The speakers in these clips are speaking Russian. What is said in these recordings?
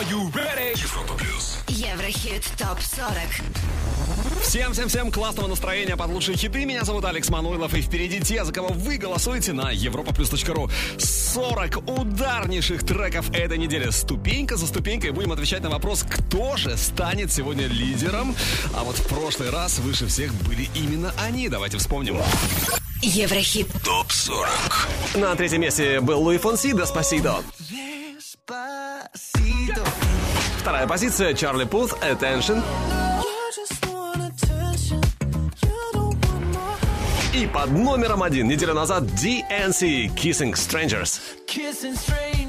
Европа плюс. Еврохит топ 40. Всем-всем-всем классного настроения под лучшие хиты. Меня зовут Алекс Мануилов. И впереди те, за кого вы голосуете на europaplus.ru. 40 ударнейших треков этой недели. Ступенька за ступенькой будем отвечать на вопрос, кто же станет сегодня лидером. А вот в прошлый раз выше всех были именно они. Давайте вспомним. Еврохит. Топ 40. На третьем месте был Луи Фонси, да спасибо. Вторая позиция Чарли Пут «Attention». И под номером один неделю назад DNC «Kissing Strangers». Kissing strangers.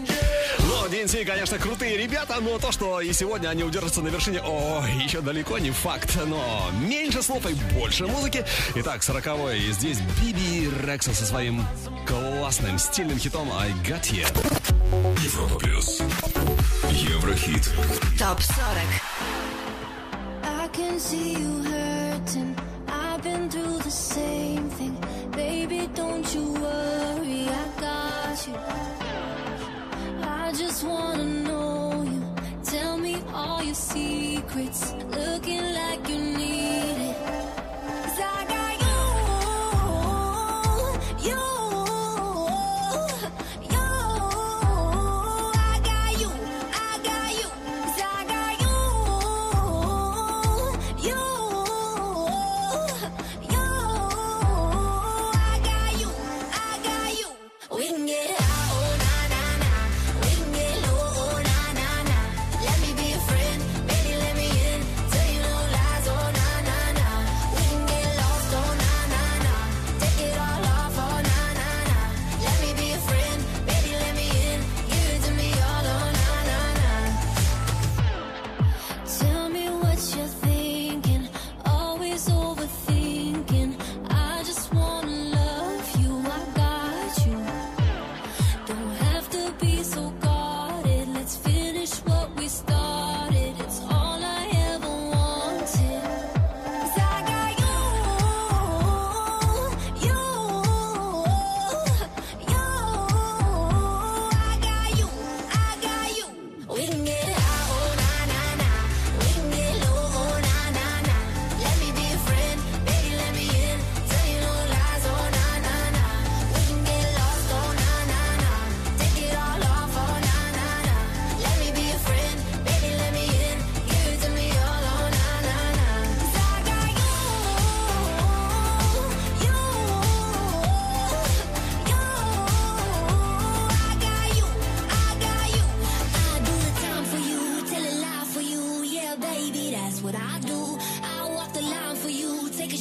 DNC, конечно, крутые ребята, но то, что и сегодня они удержатся на вершине, о, еще далеко не факт, но меньше слов и больше музыки. Итак, сороковое и здесь Биби Рекса со своим классным стильным хитом I Got You. Европа Плюс. Еврохит. Топ 40. I can see you hurting. I've been through the same thing. Baby, don't you worry, I got you. I just wanna know you. Tell me all your secrets. Looking like you need.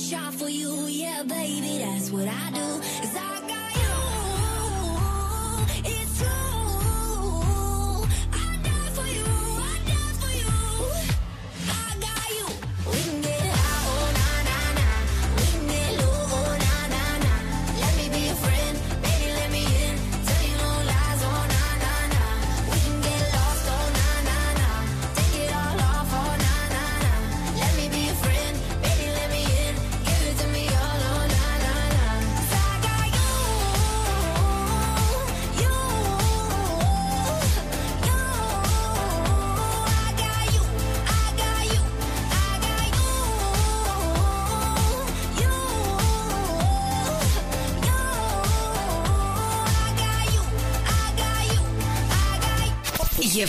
shot for you, yeah, baby, that's what I do.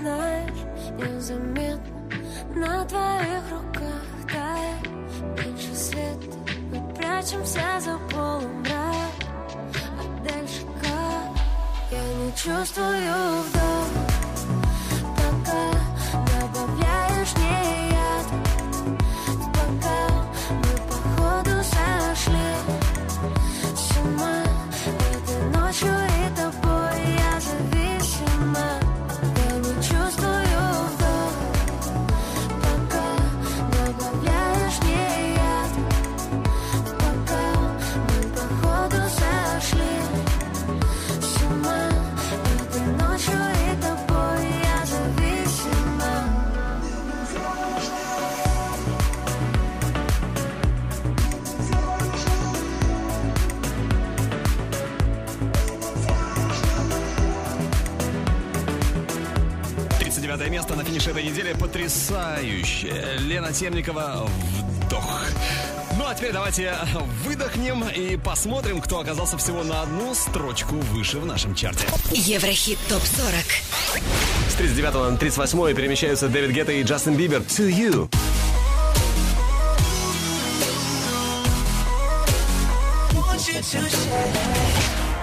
Знаешь, незаметно На твоих руках тает Меньше света Мы прячемся за полумрак А дальше как? Я не чувствую вдох этой недели. Потрясающе. Лена Темникова «Вдох». Ну а теперь давайте выдохнем и посмотрим, кто оказался всего на одну строчку выше в нашем чарте. Еврохит ТОП-40. С 39 на 38 перемещаются Дэвид Гетта и Джастин Бибер. To you.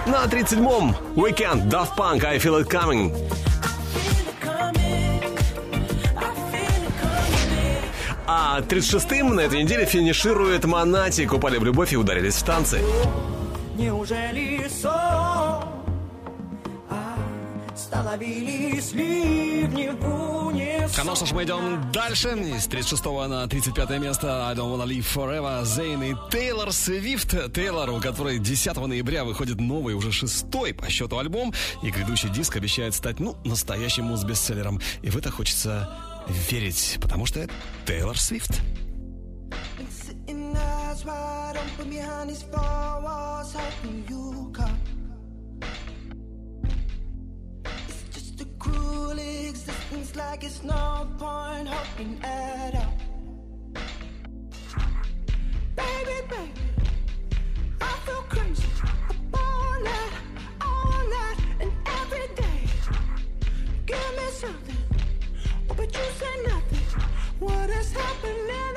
На 37-м Weekend, Daft Punk, I Feel It Coming. А 36-м на этой неделе финиширует Монати. Купали в любовь и ударились в танцы. Неужели сон? А, становились ливни в унисон. Конечно ж, мы идем дальше. С 36 на 35 место I Don't Wanna Live Forever Зейн и Тейлор Свифт. Тейлор, у которой 10 ноября выходит новый, уже шестой по счету альбом. И грядущий диск обещает стать, ну, настоящим муз-бестселлером. И в это хочется верить, потому что это Тейлор Свифт. Like it's no point hoping at all. Baby, baby, I feel you say nothing. What has happened now?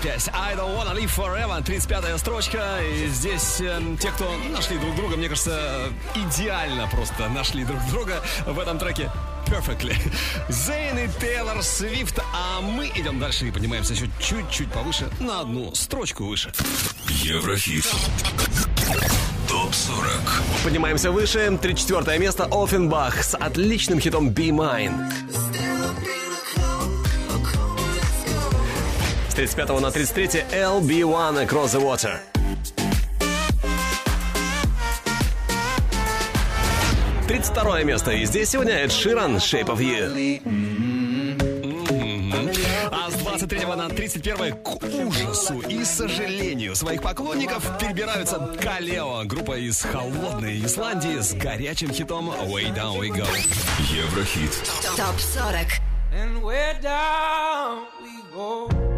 45. I don't wanna live forever. 35-я строчка. И здесь э, те, кто нашли друг друга, мне кажется, идеально просто нашли друг друга в этом треке. Perfectly. Зейн и Тейлор Свифт. А мы идем дальше и поднимаемся еще чуть-чуть повыше, на одну строчку выше. Еврохит. Топ 40. Поднимаемся выше. 34 место Оффенбах с отличным хитом Be Mine. 35 на 33 LB1 Across the Water. Тридцать второе место. И здесь сегодня Эд Ширан Shape of You. А с 23 на 31 к ужасу и сожалению своих поклонников перебираются Калео, группа из холодной Исландии с горячим хитом Way Down We Go. Еврохит. ТОП 40. And we're down we go,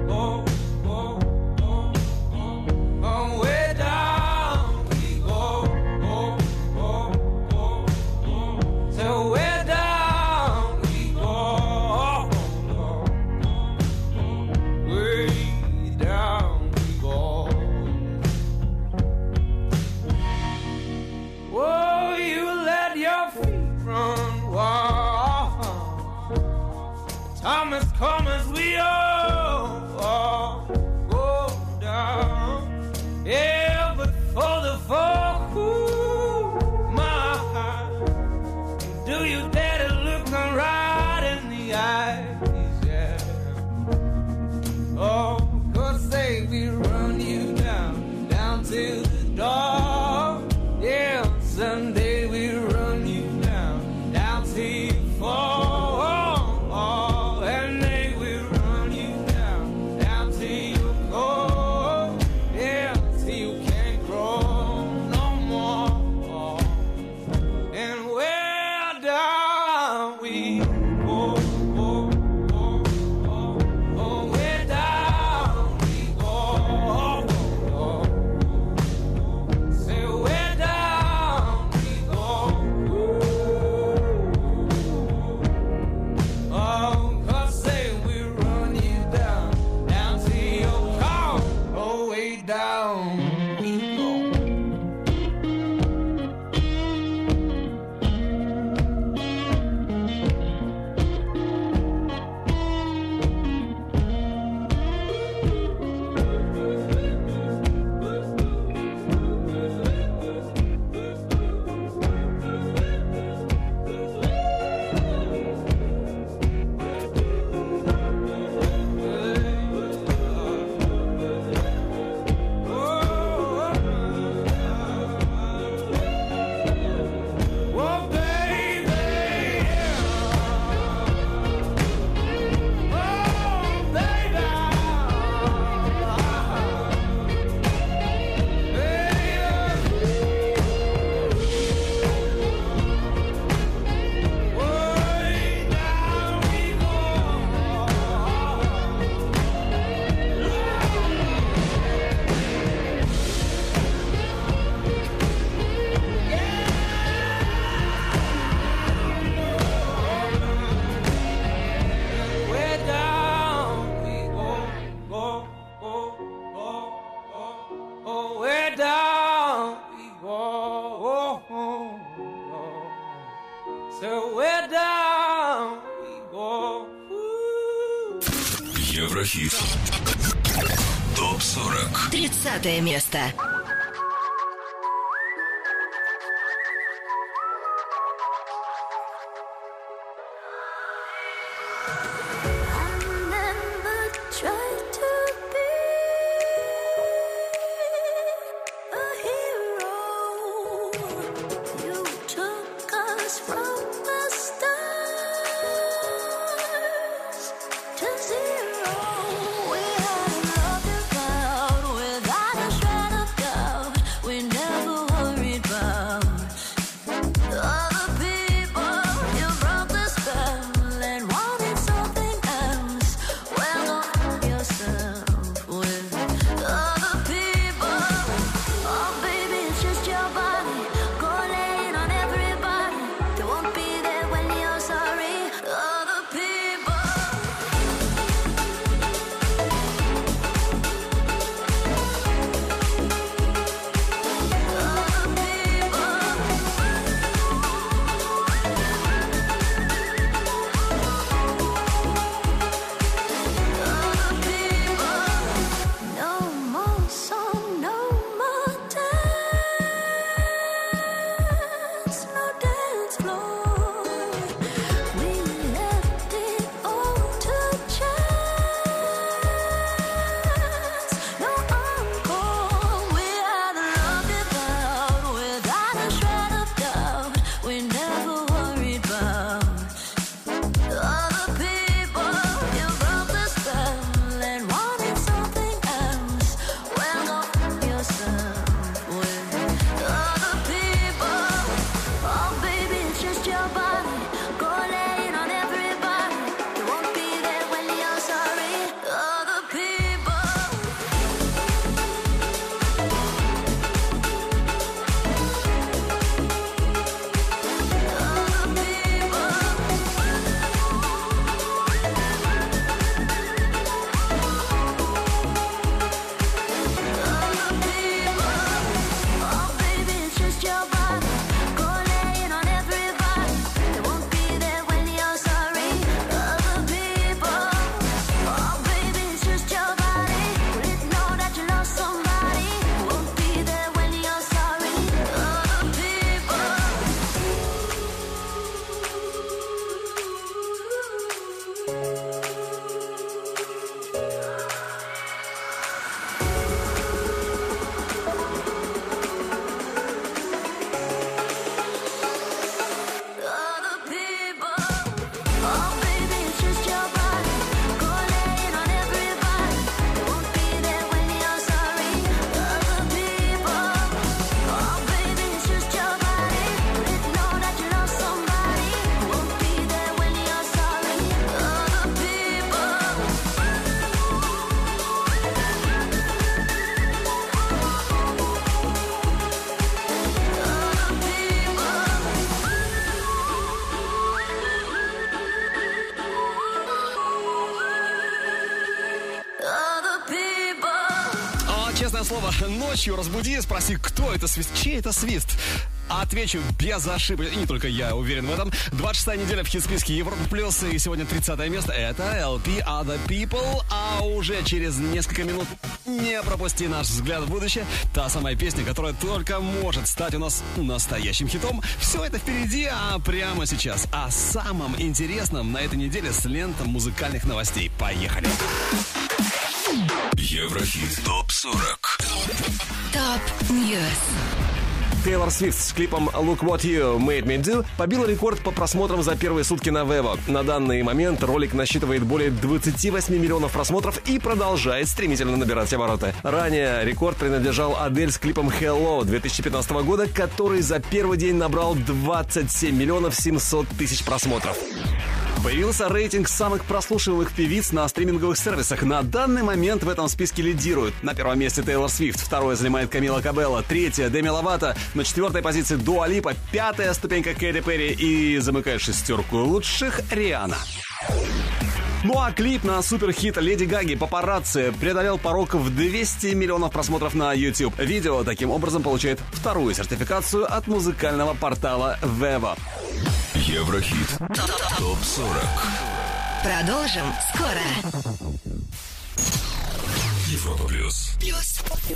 Еврохит. Топ 40. 30 место. Ночью разбуди, спроси, кто это свист, чей это свист. Отвечу без ошибок, и не только я уверен в этом. 26 неделя в хит-списке Европа Плюс, и сегодня 30 место. Это LP Other People, а уже через несколько минут не пропусти наш взгляд в будущее. Та самая песня, которая только может стать у нас настоящим хитом. Все это впереди, а прямо сейчас о самом интересном на этой неделе с лентом музыкальных новостей. Поехали! Еврохит ТОП-40 Top News. Тейлор Свифт с клипом Look What You Made Me Do побил рекорд по просмотрам за первые сутки на Vevo. На данный момент ролик насчитывает более 28 миллионов просмотров и продолжает стремительно набирать обороты. Ранее рекорд принадлежал Адель с клипом Hello 2015 года, который за первый день набрал 27 миллионов 700 тысяч просмотров. Появился рейтинг самых прослушиваемых певиц на стриминговых сервисах. На данный момент в этом списке лидируют. На первом месте Тейлор Свифт, второе занимает Камила Кабелла, третье Деми Ловато, на четвертой позиции Дуа Липа, пятая ступенька Кэти Перри и замыкает шестерку лучших Риана. Ну а клип на суперхит Леди Гаги «Папарацци» преодолел порог в 200 миллионов просмотров на YouTube. Видео таким образом получает вторую сертификацию от музыкального портала Vevo. Еврохит ТОП-40 Продолжим скоро. Европа Плюс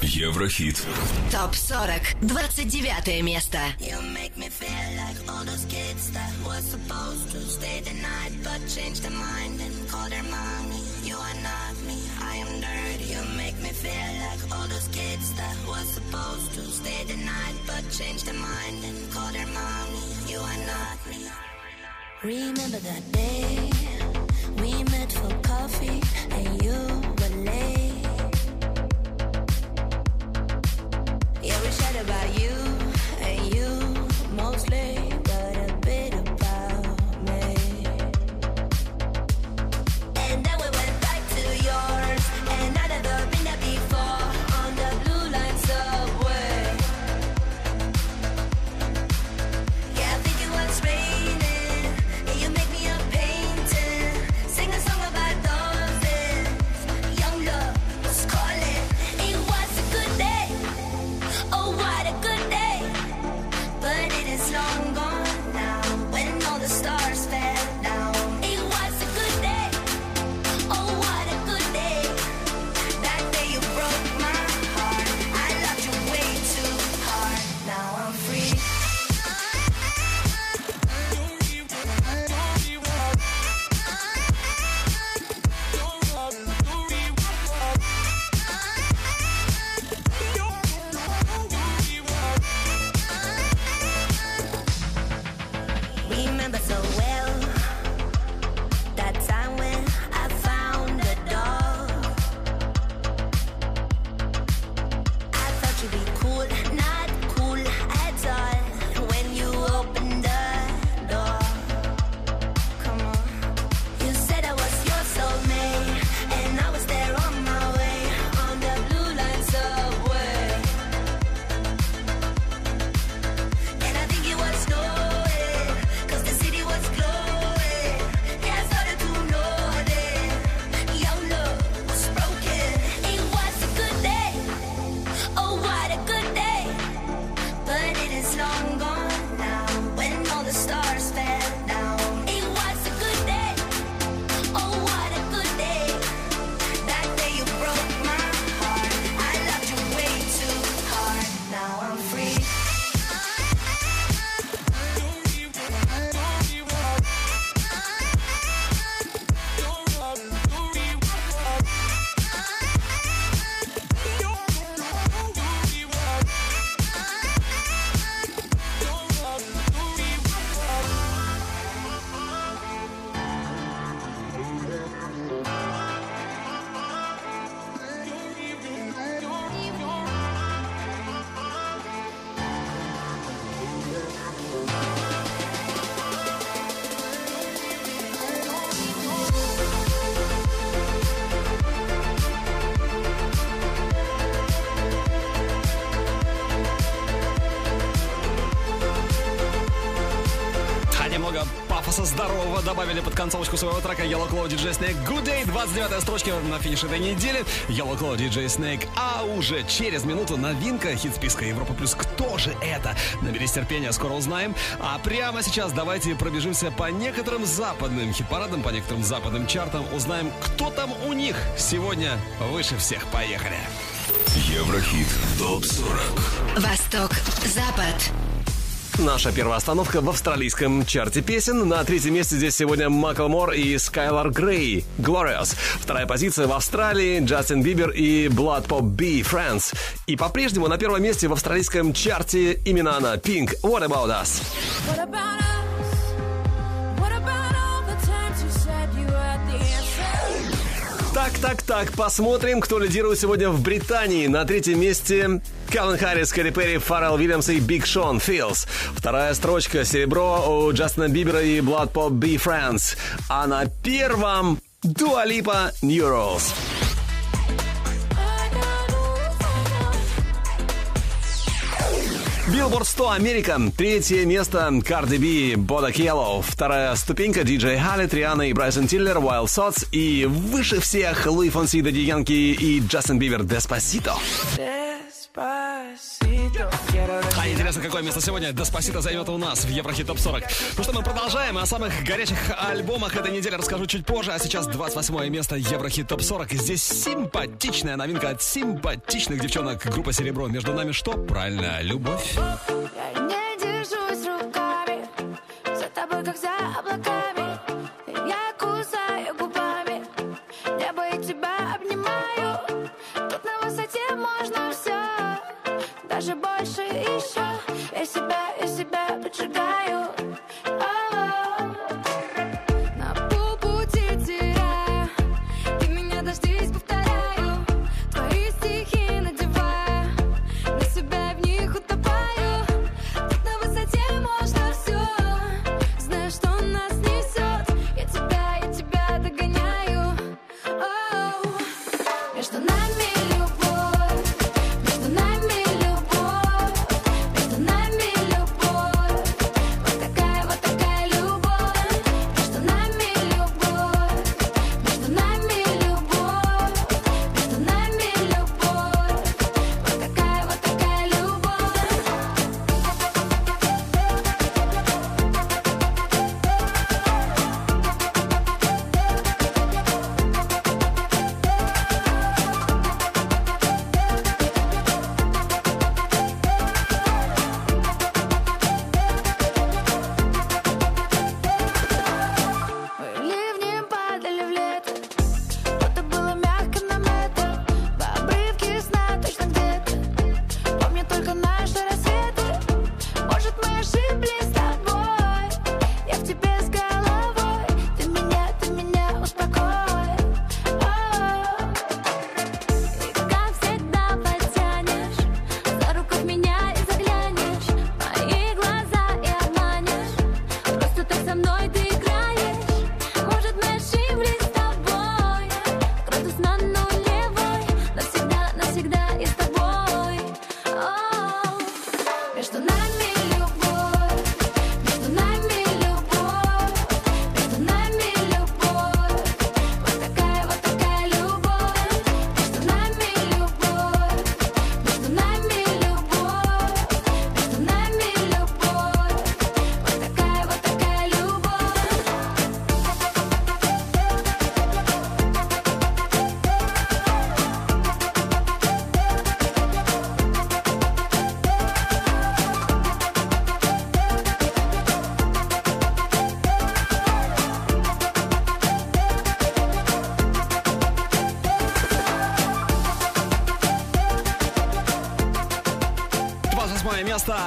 Еврохит Топ 40. 29 место. You make me feel like all those kids that was supposed to stay the night but changed their mind and call their mommy. You are not me, I am dirty. You make me feel like all those kids that was supposed to stay the night but changed their mind and call their mommy. You are not me. Remember that day we met for coffee and you were late. Yeah, we chat about you it's long gone. Концовочку своего трека Yellow Claw DJ Snake Good Day. 29 строчка на финише этой недели. Yellow Claw DJ Snake. А уже через минуту новинка хит-списка Европа Плюс. Кто же это? Наберись терпения, скоро узнаем. А прямо сейчас давайте пробежимся по некоторым западным хит-парадам, по некоторым западным чартам. Узнаем, кто там у них сегодня выше всех. Поехали. Еврохит ТОП-40 Восток, Запад. Наша первая остановка в австралийском чарте песен. На третьем месте здесь сегодня Макл Мор и Скайлар Грей. Glorious. Вторая позиция в Австралии. Джастин Бибер и Blood Pop B. France. И по-прежнему на первом месте в австралийском чарте именно она. Pink. What About Us. What about us? Так, так, так, посмотрим, кто лидирует сегодня в Британии. На третьем месте Калвин Харрис, Кэти Перри, Фаррелл Вильямс и Биг Шон Feels. Вторая строчка серебро у Джастина Бибера и BloodPop Friends. А на первом Дуа Липа New Rules. Билборд 100 Америка. Третье место Cardi B, Bodak Yellow. Вторая ступенька диджей Халед, Рианна и Брайсон Тиллер, Wild Thoughts. И выше всех Луи Фонси, Дади Янки и Джастин Бибер Despacito. А интересно, какое место сегодня Деспасито займет у нас в Еврохит Топ 40. Ну что, мы продолжаем. О самых горячих альбомах этой недели расскажу чуть позже. А сейчас 28 место Еврохит Топ 40. И здесь симпатичная новинка от симпатичных девчонок. Группа Серебро. Между нами что? Правильно, любовь. Я не держусь руками За тобой, как за облаками Даже больше себя, я себя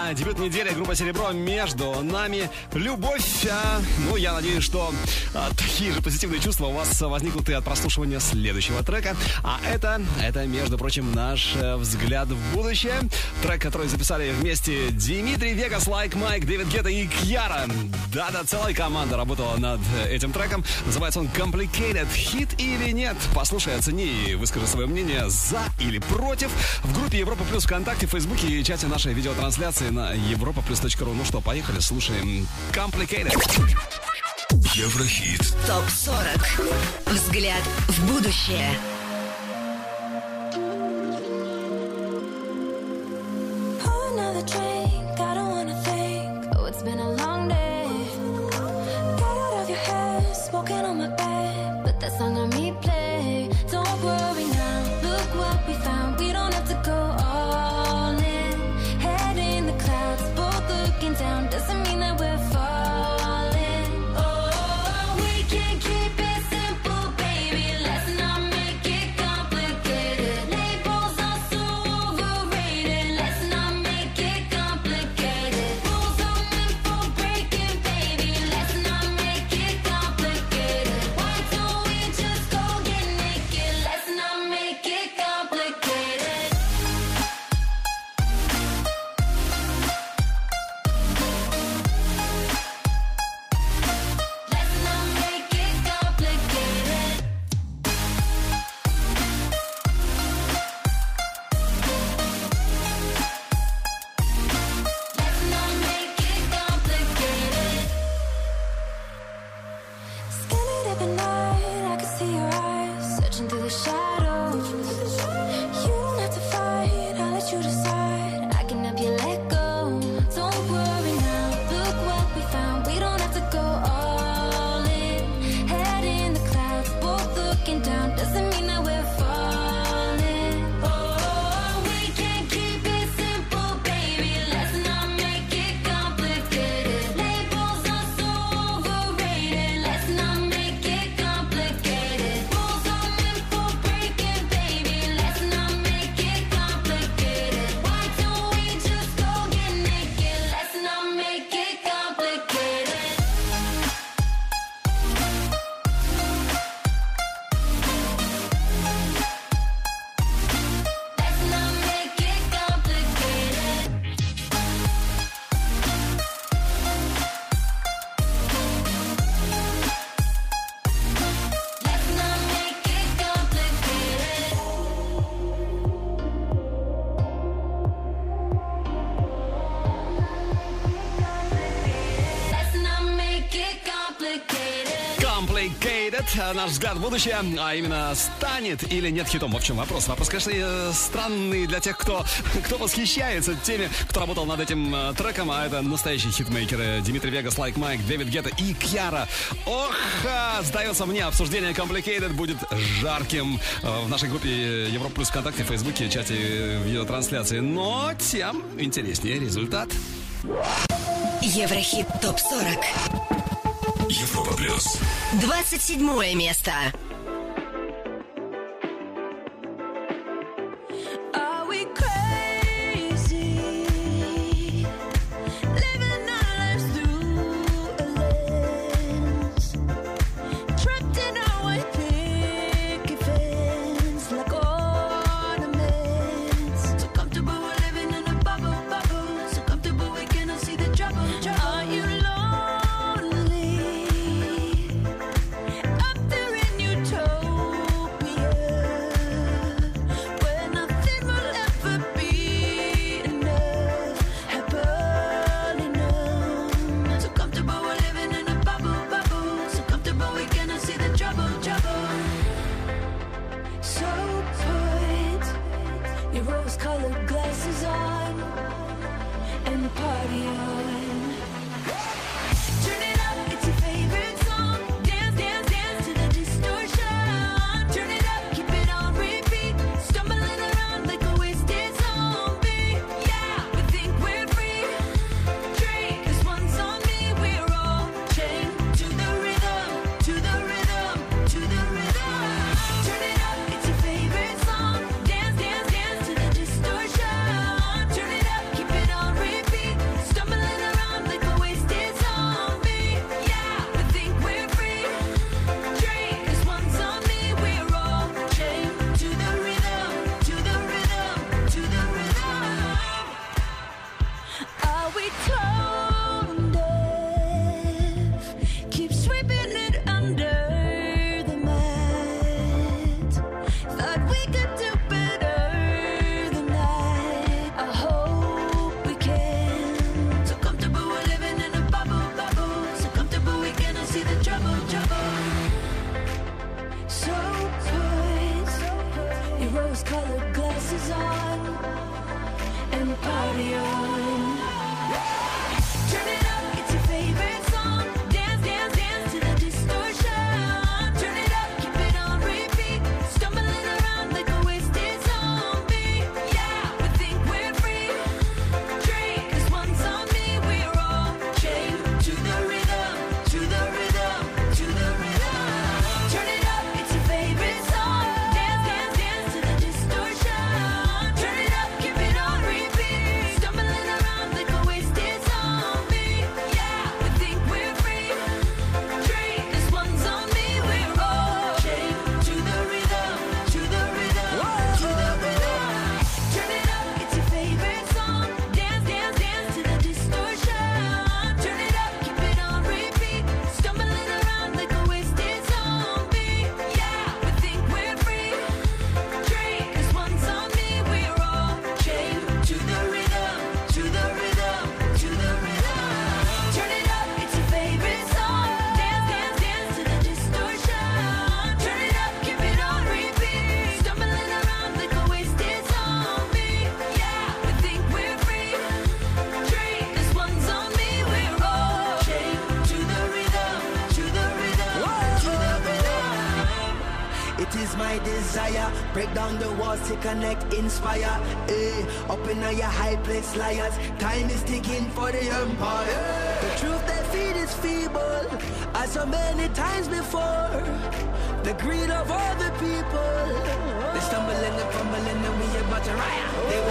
место, дебют недели, группа Серебро между нами. Любовь. а, ну, я надеюсь, что а, такие же позитивные чувства у вас возникнут и от прослушивания следующего трека. А это, это, между прочим, наш э, взгляд в будущее. Трек, который записали вместе Дмитрий Вегас, Лайк Майк, Дэвид Гетта и Кьяра. Да-да, целая команда работала над этим треком. Называется он Complicated. Хит или нет? Послушай, оцени и выскажи свое мнение за или против. В группе Европа Плюс ВКонтакте, Фейсбуке и чате нашей видеотрансляции на европа ру. Ну что, поехали, слушаем Complicated. Еврохит. Топ 40. Взгляд в будущее. Э, наш взгляд в будущее, а именно станет или нет хитом. В общем, вопрос. Вопрос, конечно, э, странный для тех, кто, кто восхищается теми, кто работал над этим э, треком, а это настоящие хитмейкеры Димитри Вегас, Лайк Майк, Дэвид Гетта и Кьяра. Ох, а, сдается мне, обсуждение Complicated будет жарким в нашей группе Европа Плюс ВКонтакте, Фейсбуке, чате видеотрансляции. Но тем интереснее результат. Еврохит ТОП-40 Европа плюс. 27 место. Liars. Time is ticking for the empire. The truth they feed is feeble, as so many times before. The greed of all the people. They stumble and they fumble and we about to riot.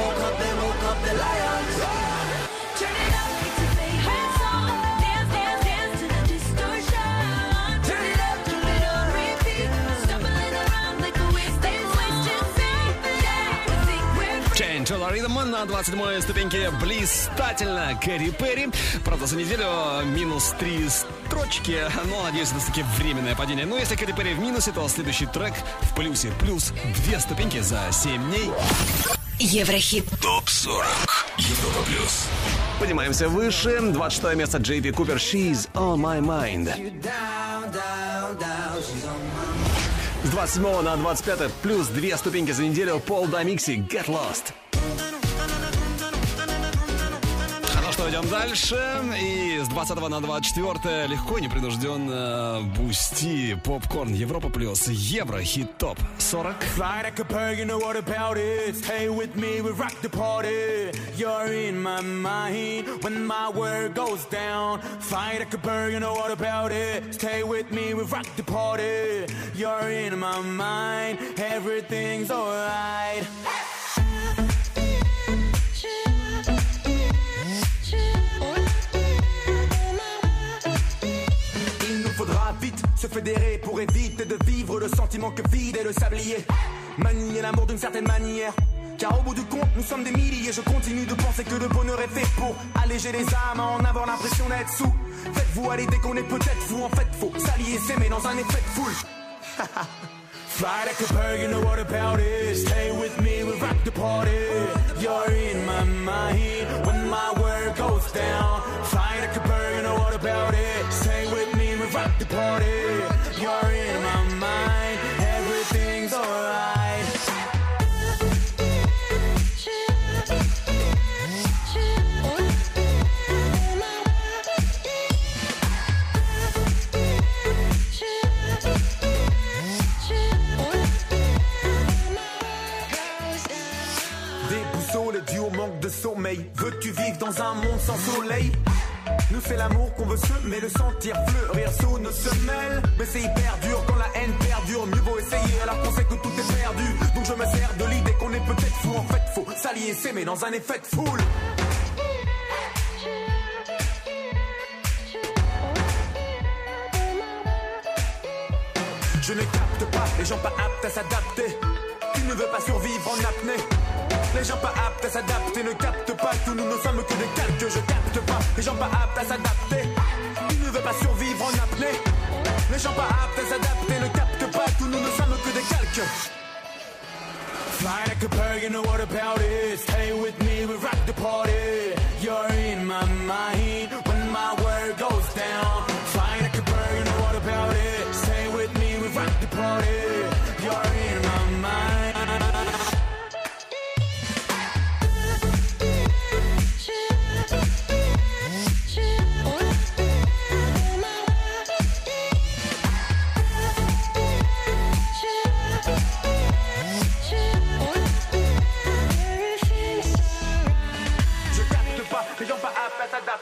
Rhythm на 27 ступеньке блистательно Кэрри Перри. Правда, за неделю минус три строчки, но, надеюсь, это все-таки временное падение. Но если Кэрри Перри в минусе, то следующий трек в плюсе. Плюс две ступеньки за 7 дней. Еврохит. ТОП 40. Европа плюс. Поднимаемся выше. 26 место Джей Пи Купер. She's on my mind. С 27 на 25 плюс две ступеньки за неделю. Пол Дамикси. Get Lost. Идем дальше. И с 20 на 24 легко и непринужденно Бусти, Попкорн, Европа Плюс, Евро, Хит Топ. 40. Fly like a pour éviter de vivre le sentiment que vide est le sablier. Manier l'amour d'une certaine manière. Car au bout du compte, nous sommes des milliers. Je continue de penser que le bonheur est fait pour alléger les âmes, en avoir l'impression d'être sous. Faites-vous à l'idée qu'on est peut-être fou. En fait, faut s'allier s'aimer dans un effet de foule. Fly like a bird, you know what about it. Stay with me, we rock the party. You're in my mind when my word goes down. Fly like a bird, you know what about it. Stay with me, rock. You're in my mind, everything's alright. Déboussolé dû au manque de sommeil. Veux-tu vivre dans un monde sans soleil? Nous c'est l'amour qu'on veut semer, le sentir fleurir sous nos semelles. Mais c'est hyper dur quand la haine perdure. Mieux vaut essayer alors qu'on sait que tout est perdu. Donc je me sers de l'idée qu'on est peut-être fou. En fait, faut s'allier s'aimer dans un effet de foule. Je ne capte pas les gens pas aptes à s'adapter. Tu ne veux pas survivre en apnée. Les gens pas aptes à s'adapter ne captent pas tout. Nous ne sommes que des calques. Je capte pas les gens pas aptes à s'adapter. Tu ne veux pas survivre en apnée. Les gens pas aptes à s'adapter ne captent pas tout. Nous ne sommes que des calques. Fly like a bird, you know what about it? Stay with me, we rock the party. You're in my mind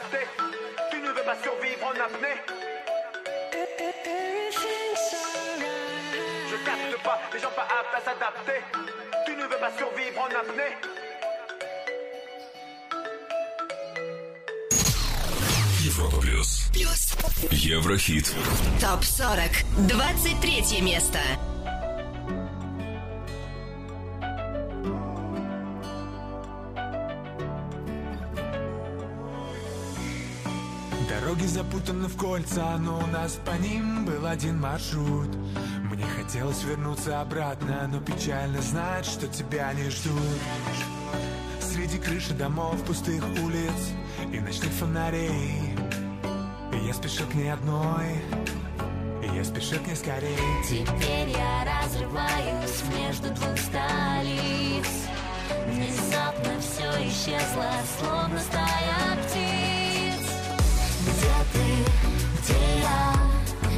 s'adapter. Tu ne veux pas survivre en apnée. Je capte pas les gens pas aptes à s'adapter. Tu ne veux pas survivre en apnée. Европа плюс. Плюс. Еврохит. ТОП 40. 23 место. Дороги запутаны в кольца, но у нас по ним был один маршрут. Мне хотелось вернуться обратно, но печально знать, что тебя не ждут. Среди крыши домов, пустых улиц и ночных фонарей. Я спешу к ней одной, я спешу к ней скорей. Теперь я разрываюсь между двух столиц Внезапно все исчезло, словно стая птиц где я?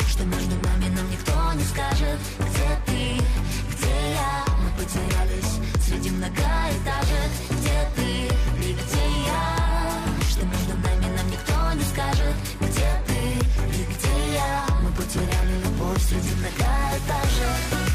Что между нами нам никто не скажет Где ты? Где я? Мы потерялись среди многоэтажек Где ты? И где я? Что между нами нам никто не скажет Где ты? И где я? Мы потеряли любовь среди многоэтажек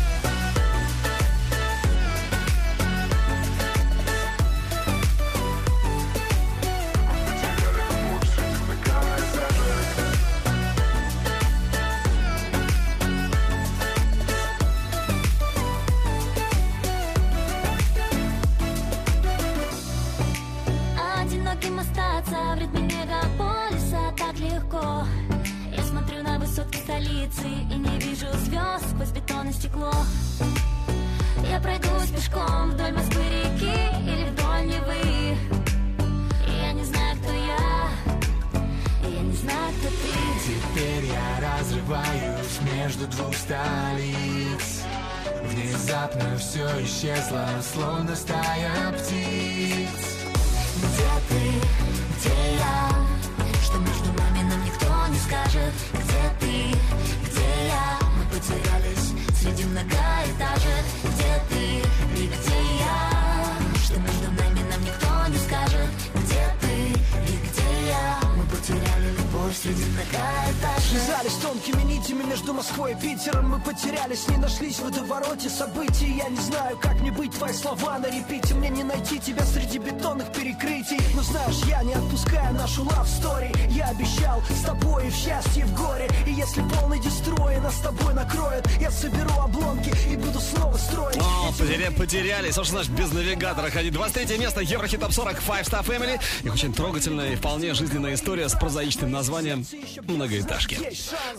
потеряли. Собственно, наш без навигатора ходи. 23 место, Еврохит Топ 40, Five Star Family. Их очень трогательная и вполне жизненная история с прозаичным названием «Многоэтажки».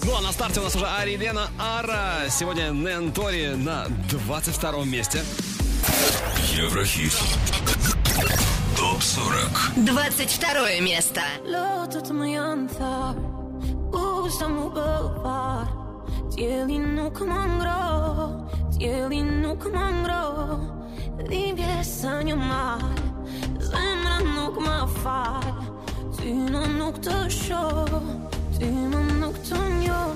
Ну а на старте у нас уже Ари Лена Ара. Сегодня Нэн Тори на 22 месте. Еврохит. Топ 40. 22 место. Usam u govar, dijelinu kmangro Ili nuk më ngro Di pjesë një mal Zemra nuk më fal Ty në nuk të shoh Ty më nuk të njoh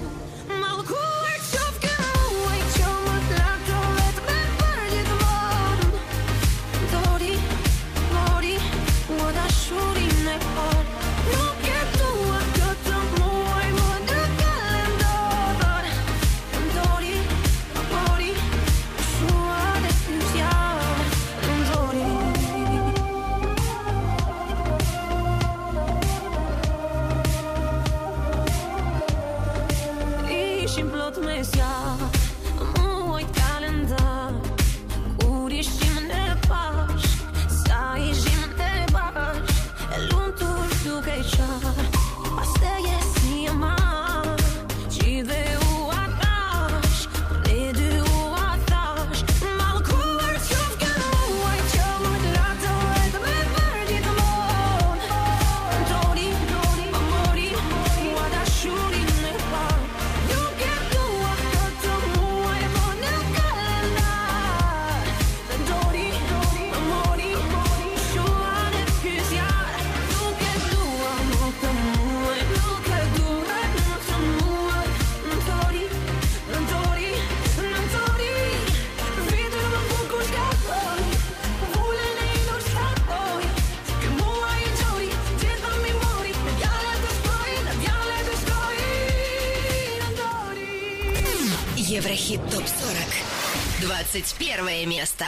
место.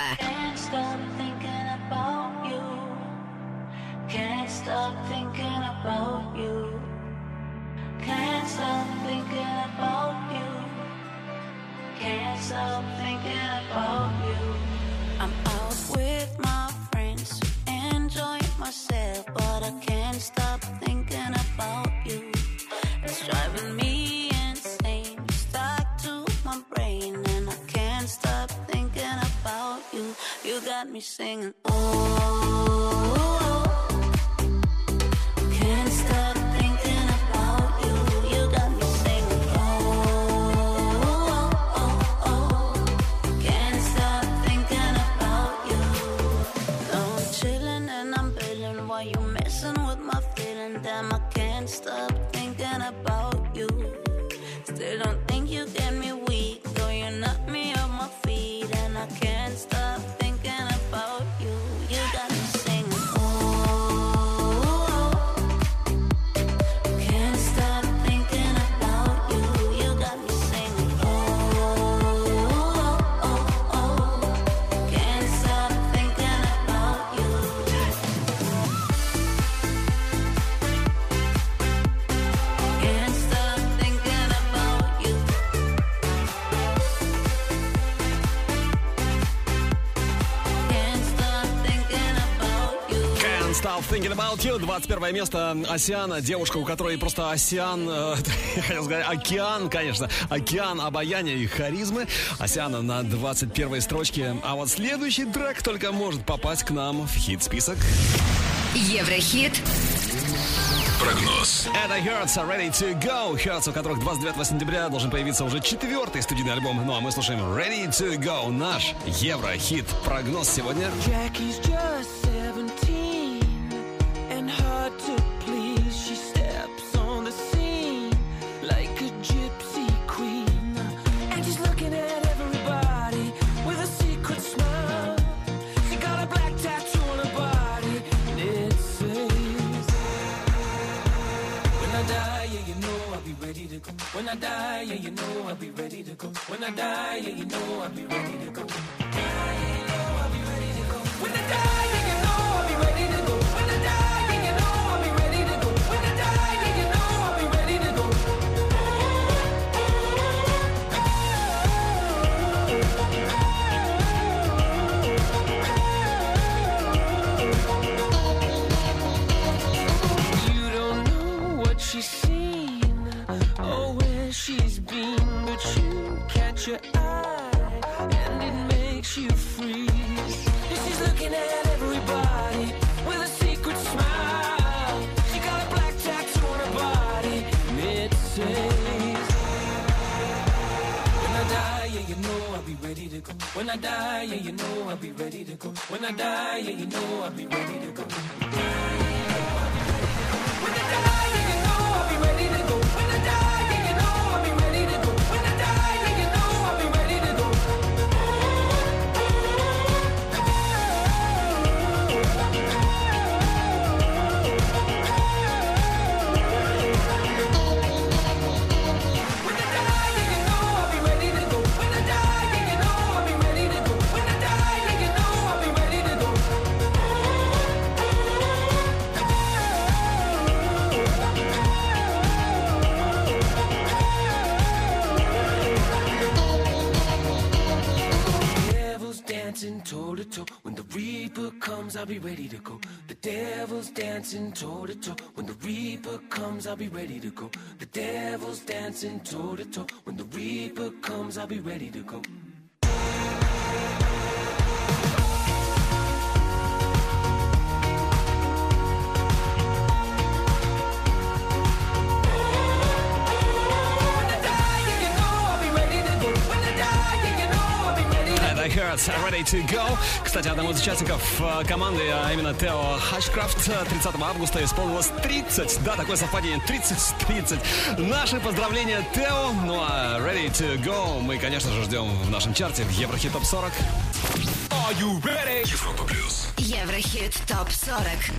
Thinking About You. 21 место Осиана, девушка, у которой просто осиан, э, хотел сказать, океан, конечно, океан обаяния и харизмы. Осиана на 21 строчке. А вот следующий трек только может попасть к нам в хит-список. Еврохит Прогноз. Это Hertz Ready to Go. Hertz, у которых 29 сентября должен появиться уже четвертый студийный альбом. Ну а мы слушаем Ready to Go, наш Еврохит. Прогноз сегодня. Jackie's just dancing toe to toe. When the reaper comes, I'll be ready to go. Hertz Ready to Go. Кстати, одному из участников э, команды, а именно Тео Хачкрафт, э, 30 августа исполнилось 30. Да, такое совпадение, 30-30. Наши поздравления, Тео. Ну а Ready to Go мы, конечно же, ждем в нашем чарте в Еврохит Топ 40. Европа плюс. Еврохит ТОП-40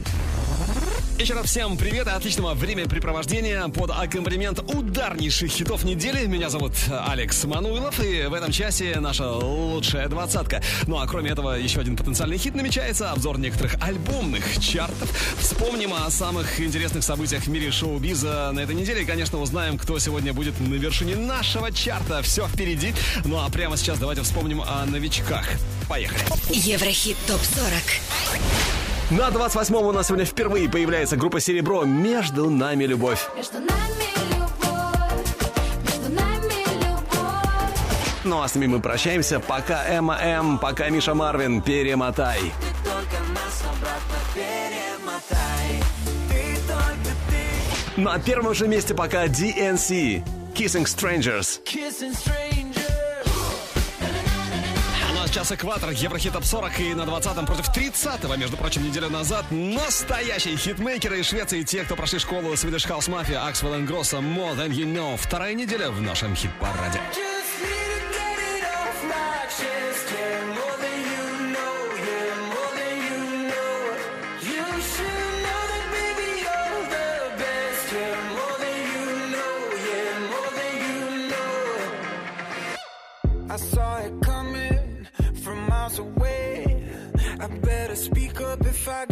Еще раз всем привет и отличного времяпрепровождения под аккомпанемент ударнейших хитов недели. Меня зовут Алекс Мануилов, и в этом часе наша лучшая двадцатка. Ну а кроме этого, еще один потенциальный хит намечается, обзор некоторых альбомных чартов. Вспомним о самых интересных событиях в мире шоу-биза на этой неделе. И, конечно, узнаем, кто сегодня будет на вершине нашего чарта. Все впереди. Ну а прямо сейчас давайте вспомним о новичках. Поехали. Еврохит ТОП-40 На 28-м у нас сегодня впервые появляется группа «Серебро» «Между нами любовь». Между нами любовь, между нами любовь. Ну а с ними мы прощаемся. Пока Эмма М, пока Миша Марвин. Перемотай. Ты только нас обратно перемотай. Ты только ты. На первом же месте пока DNC. Kissing Strangers. Kissing strangers. Сейчас экватор, Еврохит Топ 40 и на 20-м против 30-го, между прочим, неделю назад настоящие хитмейкеры из Швеции, те, кто прошли школу Swedish House Mafia, Axwell Grossa, More Than You Know. Вторая неделя в нашем хит-параде. If I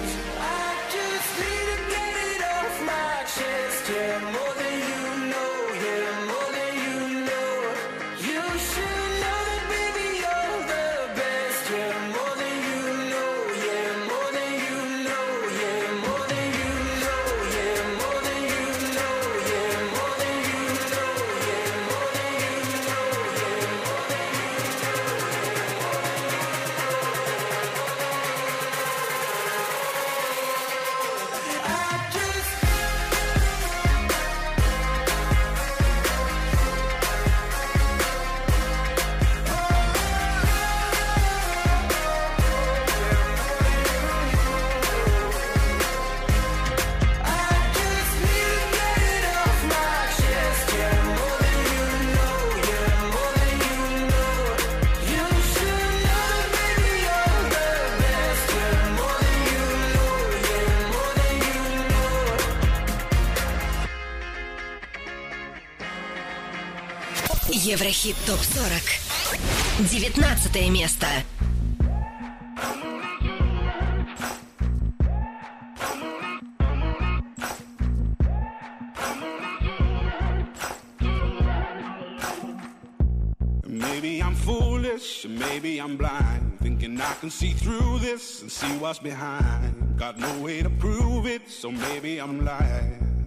Еврохит ТОП-40. 19 место. Maybe I'm foolish, maybe I'm blind. Thinking I can see through this and see what's behind. Got no way to prove it, so maybe I'm lying.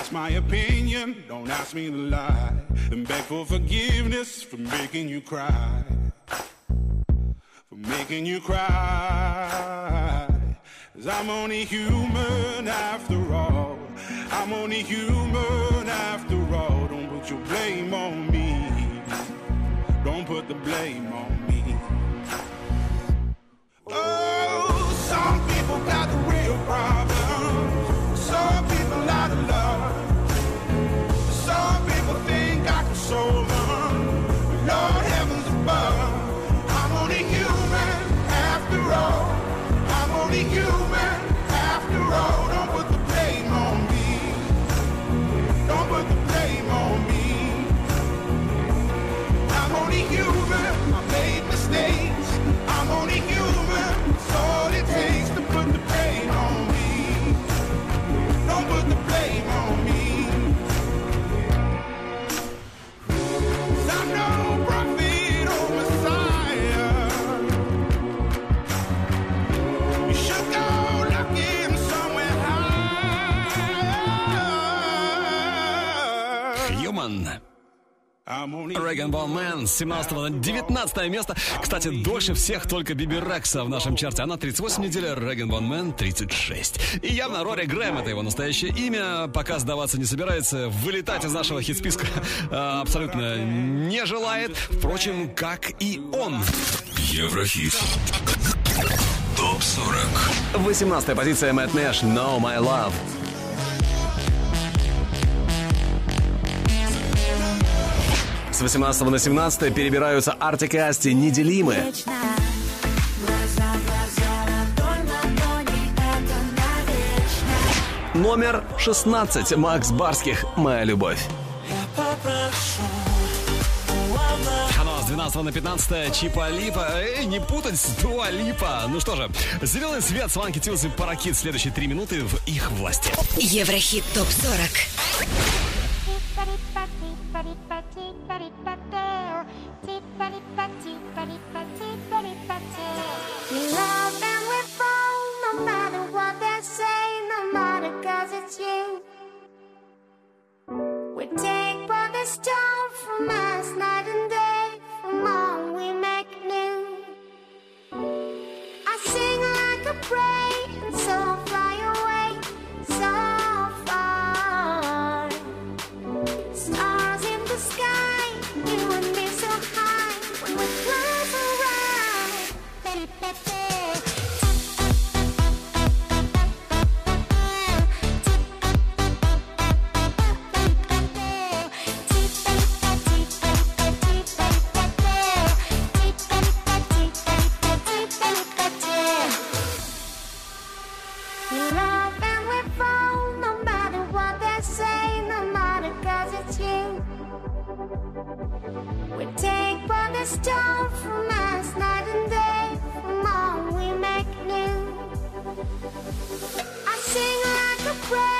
Don't my opinion, don't ask me to lie. And beg for forgiveness for making you cry. For making you cry. Cause I'm only human after all. I'm only human Man с 17 на 19 место. Кстати, дольше всех только Биби Рекса в нашем чарте. Она 38 недель, Regan Bone Man 36. И явно Рори Грэм, это его настоящее имя, пока сдаваться не собирается, вылетать из нашего хит-списка э, абсолютно не желает. Впрочем, как и он. Еврохит. Топ 40. 18 позиция Мэтт Нэш «No My Love». С 18 на 17 перебираются Артик и Асти «Неделимы». Номер 16 Макс Барских «Моя любовь». Оно с 12 на 15 Чипа Липа. Эй, не путать с Дуа Липа. Ну что же, зеленый свет, Сванки Тилс и Паракит. Следующие три минуты в их власти. Еврохит ТОП-40. We love them with all, no matter what they say, no matter it's you. We take what they stole from us night and day, from all We take what they stole from us night and day, from all we make new. I sing like a prayer,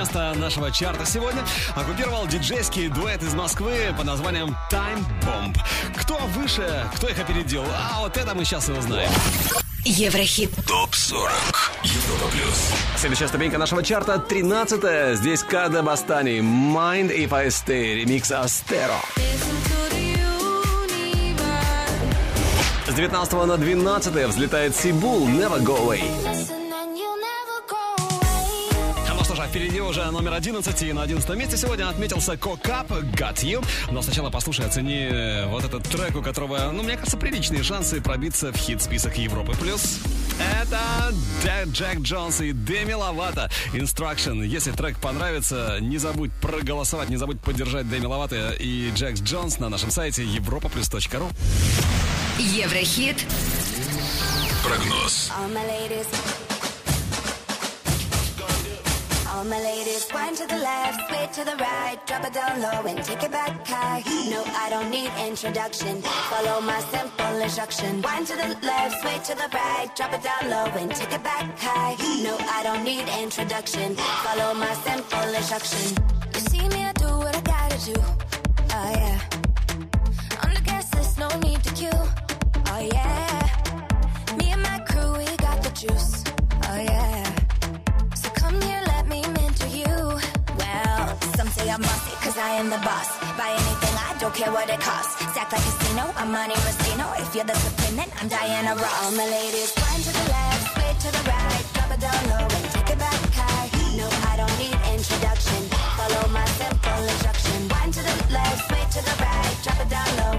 Место нашего чарта сегодня оккупировал диджейский дуэт из Москвы под названием Time Bomb. Кто выше, кто их опередил? А вот это мы сейчас и узнаем. Еврохит. ТОП 40. Европа плюс. Следующая ступенька нашего чарта 13 Здесь Када Бастани. Mind If I Stay. Ремикс Астеро. С 19 на 12 взлетает Сибул. Never Go Away. Номер 11, и на 11 месте сегодня отметился Кокап Got You. Но сначала послушай, оцени э, вот этот трек, у которого, ну, мне кажется, приличные шансы пробиться в хит-список Европы+. плюс. Это Дэ- Джек Джонс и Деми Ловато. Instruction. Если трек понравится, не забудь проголосовать, не забудь поддержать Деми Ловато и Джек Джонс на нашем сайте europaplus.ru. Еврохит. Прогноз. All my ladies. All my ladies, wind to the left, sway to the right, drop it down low and take it back high. No, I don't need introduction. Follow my simple instruction. Wind to the left, sway to the right, drop it down low and take it back high. No, I don't need introduction. Follow my simple instruction. You see me, I do what I gotta do. Oh yeah. On the gas list, no need to queue. Oh yeah. Me and my crew, we got the juice. Some say I'm bossy, cause I am the boss. Buy anything, I don't care what it costs. Stack like casino, I'm Monte Rustino. If you're the supreme, then I'm Diana Ross. All my ladies, wind to the left, sway to the right, drop it down low and take it back high. No, I don't need introduction. Follow my simple instruction. Wind to the left, sway to the right, drop it down low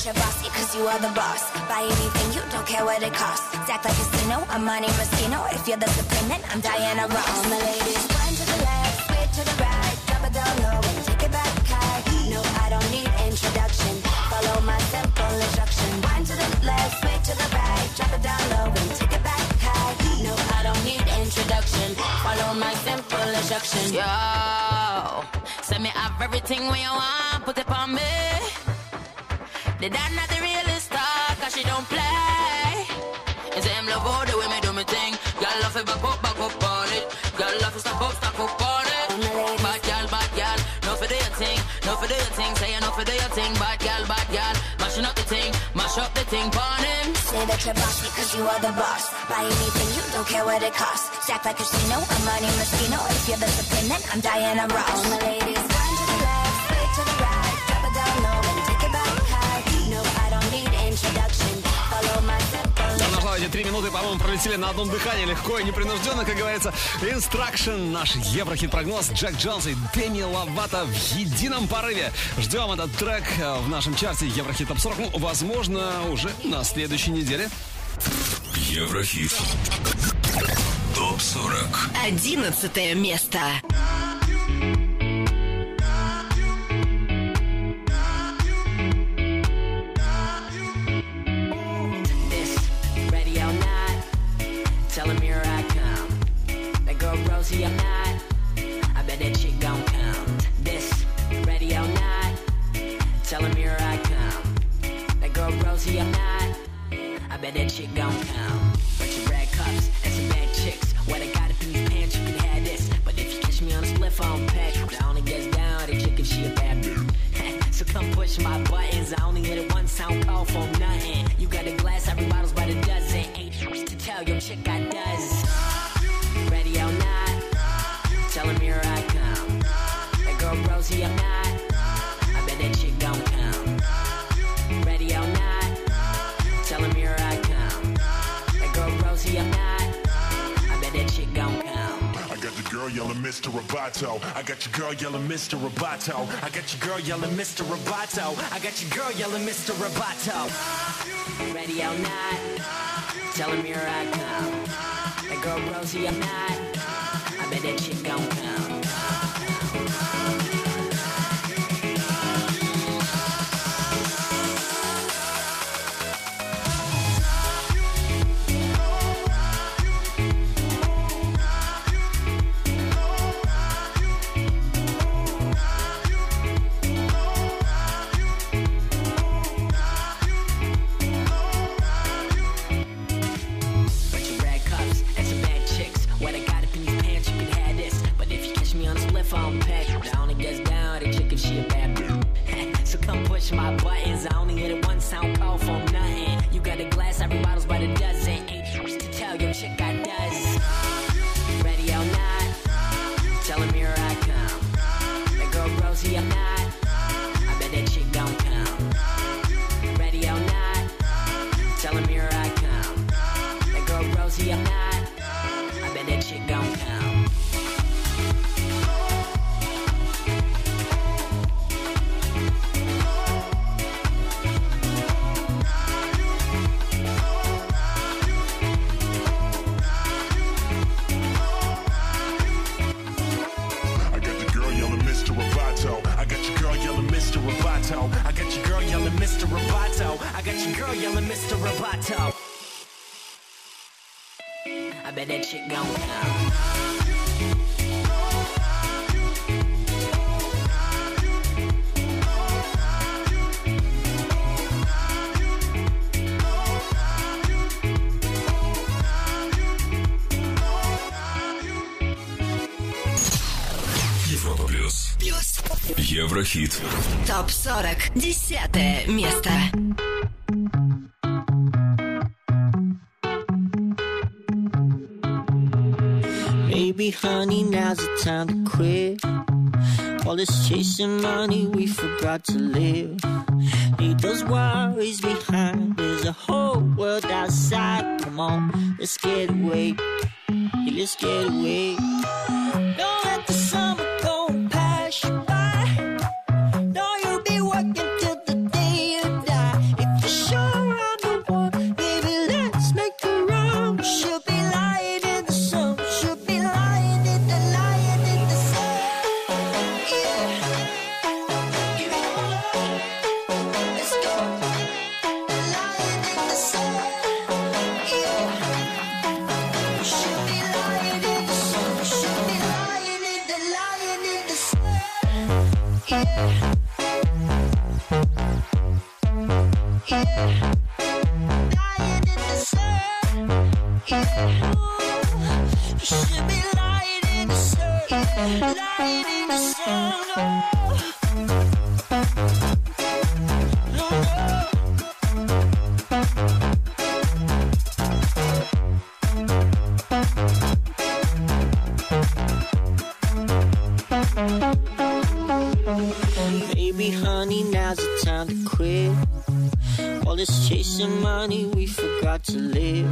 say that you're cause you are the boss. Buy anything, you don't care what it costs. Act like a casino, I'm Monte Rustino. If you're the supreme, then I'm Diana Ross. All my ladies, wind to the left, sway to the right, drop it down low and take it back high. No, I don't need introduction. Follow my simple instruction. Wind to the left, sway to the right, drop it down low and take it back high. No, I don't need introduction. Follow my simple instruction. Yo, send me have everything when you want, put it on me. The dad not the realest star, cause she don't play. And say him love all the way me do me thing. Y'all love it, back up, back up on it. Y'all love it, stop up, stop up on it. Bad gal, bad gal, no for do your thing, no for do your thing. Say you no for do your thing, bad gal, bad gal. Mashing up the thing, mash up the thing, burn him. Say that you're bossy cause you are the boss. Buy anything, you don't care what it costs. Stack like casino, I'm Monte Rustino. If you're the supreme, then I'm Diana Ross. All my ladies, wind to the left, sway to the right, нашло эти три минуты, по-моему, пролетели на одном дыхании легко и непринужденно, как говорится. Instruction, наш еврохит-прогноз, Джек Джонс и Деми Ловато в едином порыве. Ждем этот трек э, в нашем чарте Еврохит Топ 40. Ну, возможно, уже на следующей неделе. Еврохит. ТОП 40. Одиннадцатое место. Rosie, I'm not. I bet that chick gon' come. This ready or not. Tell him here I come. That girl Rosie, I'm not. I bet that chick gon' come. Bunch of red cups and some bad chicks. What I got in these pants, you can have this. But if you catch me on a spliff, I don't. I only gets down the chick if she a bad bitch. so come push my buttons. I only hit it once, I don't call for nothing. You got a glass, every bottle's by the dozen. Ain't to tell your chick I does. Mr. Roboto. I got your girl yelling Mr. Roboto. I got your girl yelling Mr. Roboto. I got your girl yelling Mr. Roboto. Ready or not? Tell him here I come. That girl Rosie, I'm not. I bet that chick gon' come. Еврохит. ТОП 40. Десятое место. Time to quit. All this chasing money, we forgot to live.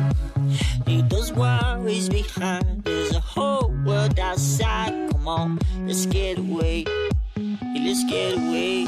Leave those worries behind. There's a whole world outside. Come on, let's get away. Yeah, let's get away.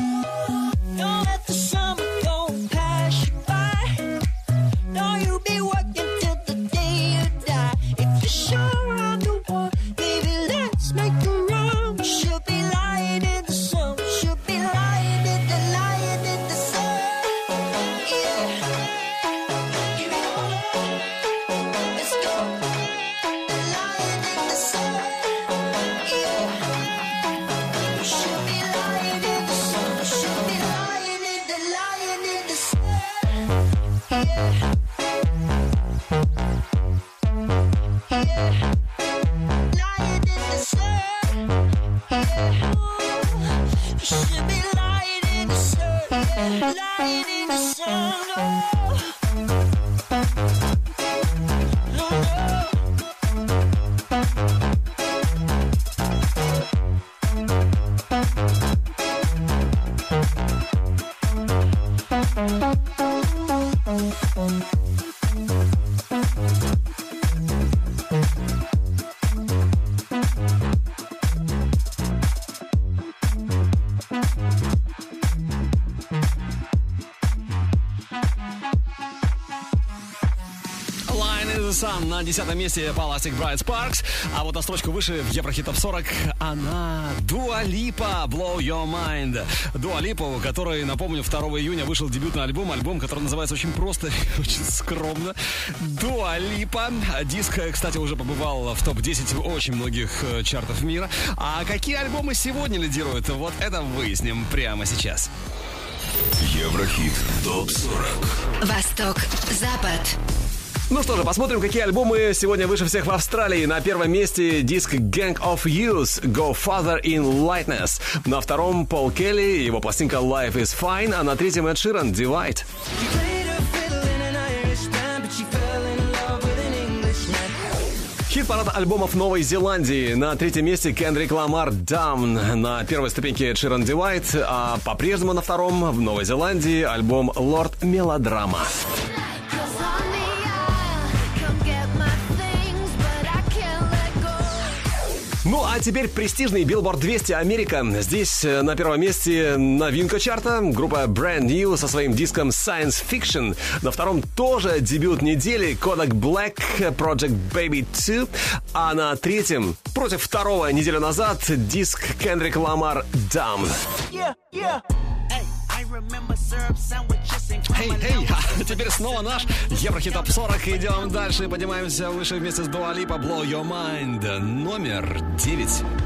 Десятом месте Plastic Bright Sparks. А вот на строчку выше в Еврохит Топ 40 она Дуа Липа Blow Your Mind. Дуа Липа, у которой, напомню, 2 июня вышел дебютный альбом. Альбом, который называется очень просто и очень скромно. Дуа Липа. Диск, кстати, уже побывал в топ-10 очень многих э, чартов мира. А какие альбомы сегодня лидируют? Вот это выясним прямо сейчас. Еврохит. Топ 40. Восток, Запад. Ну что же, посмотрим, какие альбомы сегодня выше всех в Австралии. На первом месте диск Gang of Youth Go Further in Lightness. На втором Пол Келли, его пластинка Life is Fine, а на третьем Эд Ширан Divide. Хит-парад альбомов Новой Зеландии. На третьем месте Кендрик Ламар Down. На первой ступеньке Ширан Divide, а по-прежнему на втором в Новой Зеландии альбом Лорд Мелодрама. А теперь престижный Billboard 200 Америка. Здесь э, на первом месте новинка чарта. Группа Brand New со своим диском Science Fiction. На втором тоже дебют недели Kodak Black Project Baby 2. А на третьем, против второго неделю назад, диск Кендрик Ламар Dumb. Yeah, yeah. Эй, эй, а теперь снова наш Еврохит Топ 40. Идем дальше и поднимаемся выше вместе с Дуа Липа Blow Your Mind. Номер 9.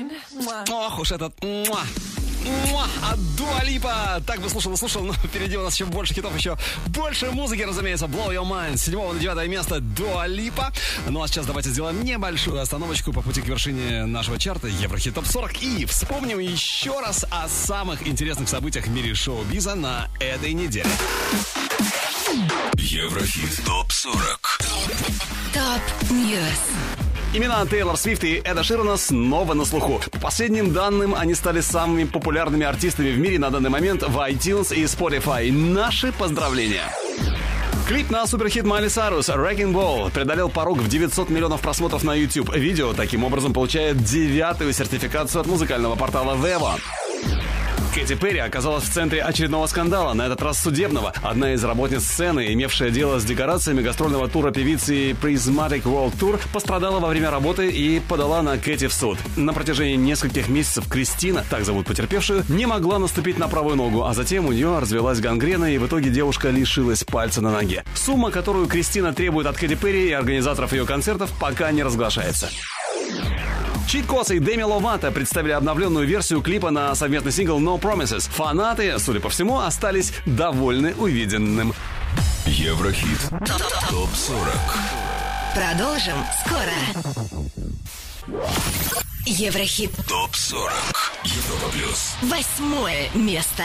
Mwah. Ох уж этот муа. Муа, от Дуа Липа. Так бы слушал и слушал, но впереди у нас еще больше хитов, еще больше музыки, разумеется. Blow Your Mind. С 7 на 9 место Дуа Липа. Ну а сейчас давайте сделаем небольшую остановочку по пути к вершине нашего чарта Еврохит Топ 40 и вспомним еще раз о самых интересных событиях в мире шоу-биза на этой неделе. Еврохит ТОП-40 Top News. Имена Тейлор Свифт и Эда Ширана снова на слуху. По последним данным, они стали самыми популярными артистами в мире на данный момент в iTunes и Spotify. Наши поздравления! Клип на суперхит Майли Сайрус «Wrecking Ball» преодолел порог в 900 миллионов просмотров на YouTube. Видео таким образом получает девятую сертификацию от музыкального портала Vevo. Кэти Перри оказалась в центре очередного скандала, на этот раз судебного. Одна из работниц сцены, имевшая дело с декорациями гастрольного тура певицы Prismatic World Tour, пострадала во время работы и подала на Кэти в суд. На протяжении нескольких месяцев Кристина, так зовут потерпевшую, не могла наступить на правую ногу, а затем у нее развилась гангрена, и в итоге девушка лишилась пальца на ноге. Сумма, которую Кристина требует от Кэти Перри и организаторов ее концертов, пока не разглашается. Cheat Codes и Деми Ловато представили обновленную версию клипа на совместный сингл No Promises. Фанаты, судя по всему, остались довольны увиденным. Еврохит ТОП-40 Продолжим скоро. Еврохит. ТОП-40 Европа Плюс Восьмое место.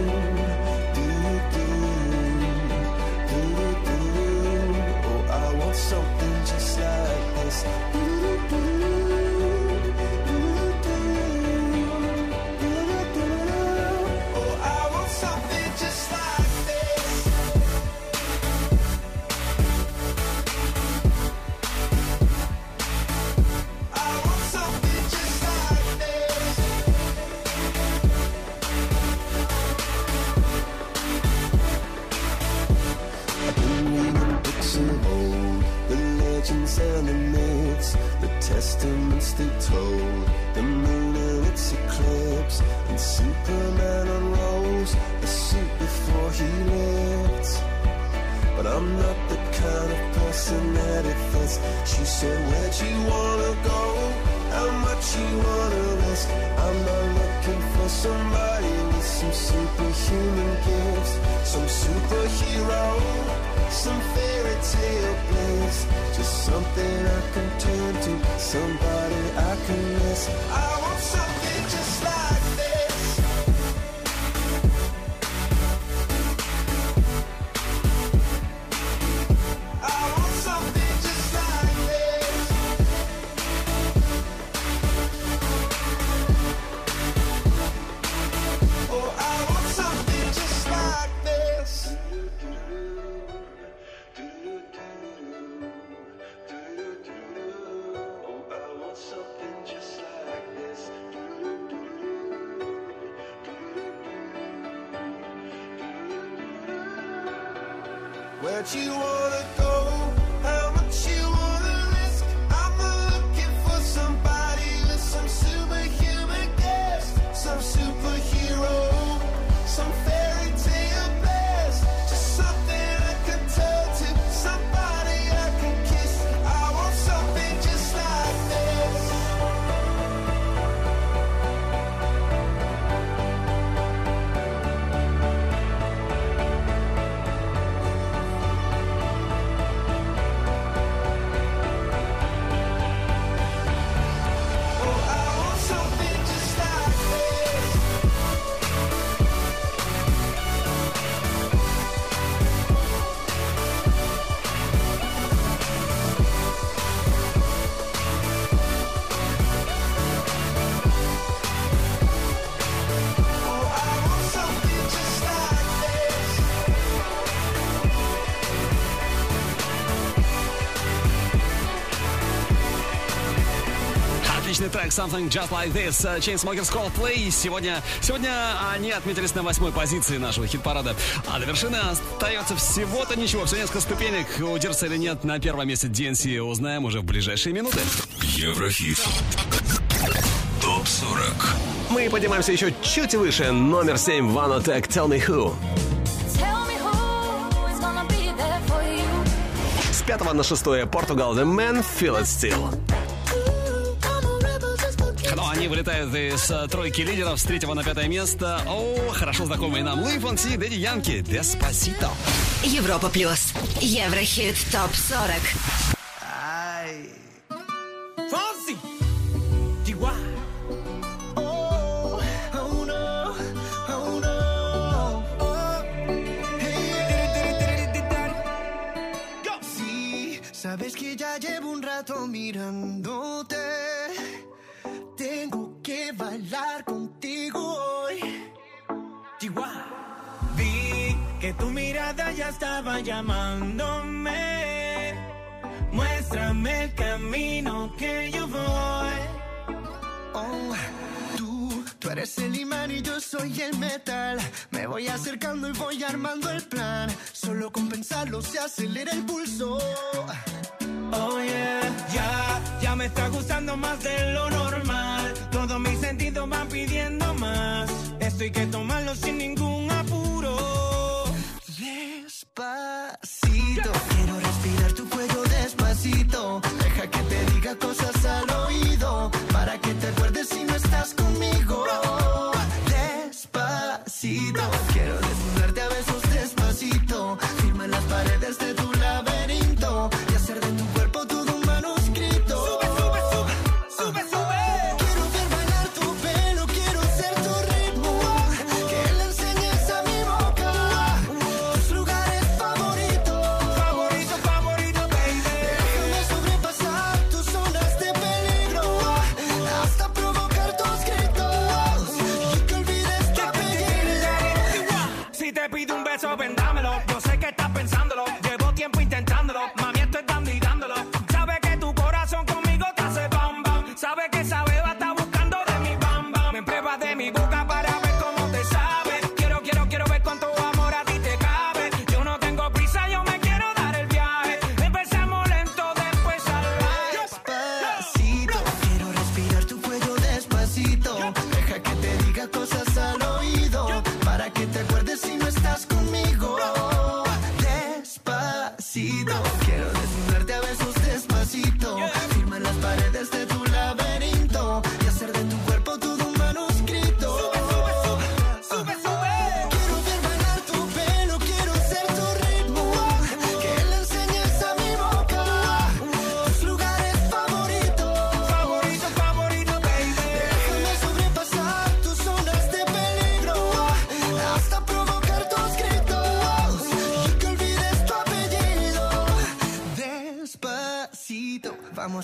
Christ. Testaments they told, the moon and its eclipse, and Superman unrolls the suit before he lived. But I'm not the kind of person that it fits. She said, Where'd you wanna go? How much you wanna risk? I'm not looking for somebody with some superhuman gifts, some superhero, some fairy tale bliss. Just something I can turn to, somebody I can miss. I Something Just Like This э, Chainsmokers Coldplay. Сегодня, сегодня они отметились на восьмой позиции нашего хит-парада. А до вершины остается всего-то ничего. Все несколько ступенек. Удержится или нет на первом месте DNC узнаем уже в ближайшие минуты. Еврохит. Топ 40. Мы поднимаемся еще чуть выше. Номер 7 One Attack Tell Me Who. С пятого на шестое Португал The Man Feel It Still. Они вылетают из э, тройки лидеров с третьего на пятое место. О, хорошо знакомые нам Луи Фонси, Дэдди Янки, Деспасито. Европа плюс. Еврохит топ 40. Fonzie, Chihuahua. Oh, oh no, oh no. Oh, hey, Go. Sí, sabes que ya llevo un rato mirándote. bailar contigo hoy. Chihuahua. Vi que tu mirada ya estaba llamándome. Muéstrame el camino que yo voy. Oh, tú, tú eres el imán y yo soy el metal. Me voy acercando y voy armando el plan. Solo con pensarlo se acelera el pulso. Oh yeah, ya, ya me está gustando más de lo normal todos mis sentidos van pidiendo más. Esto hay que tomarlo sin ningún apuro. Despacito, quiero respirar tu cuello despacito. Deja que te diga cosas al oído. Para que te acuerdes si no estás conmigo. Despacito.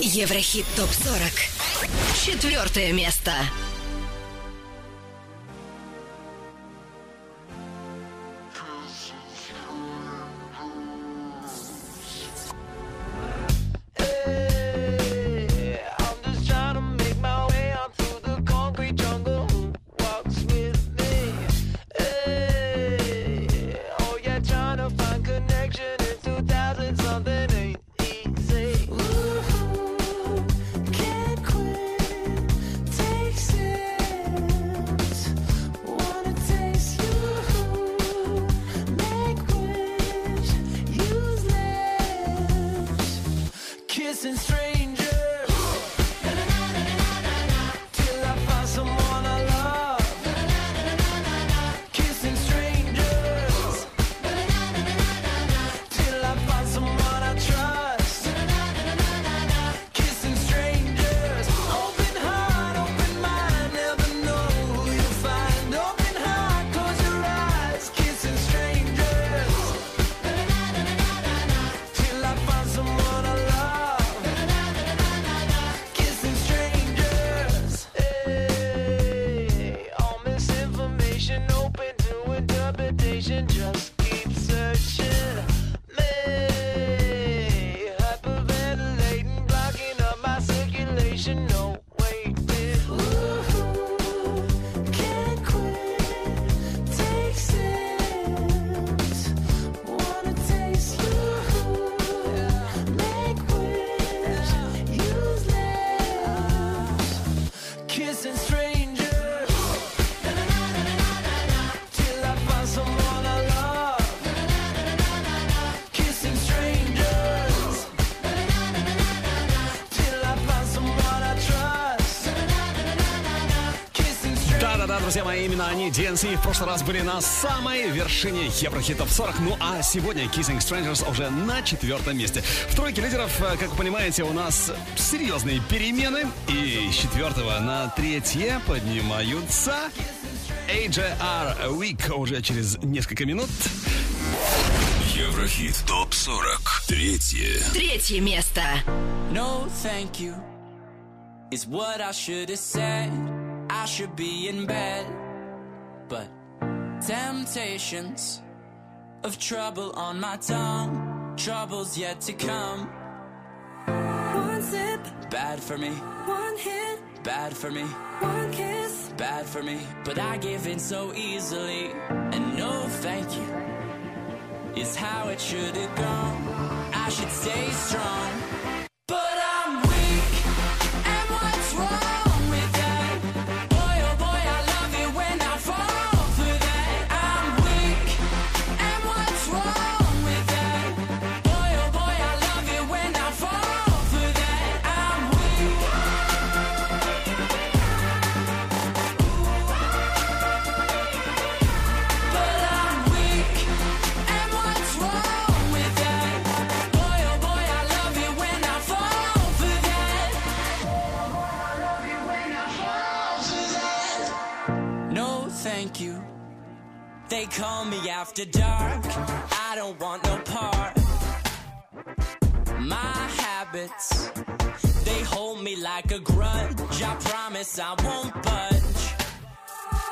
Еврохит топ-40. Четвертое место. Они DNC. В прошлый раз были на самой вершине Еврохитов 40. Ну а сегодня Kissing Strangers уже на четвертом месте. В тройке лидеров, э, как вы понимаете, у нас серьезные перемены. И с четвертого на третье поднимаются AJR Week уже через несколько минут. Еврохит ТОП 40. Третье. Третье место. No, thank you. It's what I should have said. I should be in bed. Temptations of trouble on my tongue. Troubles yet to come. One sip, Bad for me, one hit, bad for me, one kiss. bad for me. But I give in so easily. And no, thank you. Is how it should have gone. I should stay strong. After dark. I don't want no part. My habits, they hold me like a grudge. I promise I won't budge.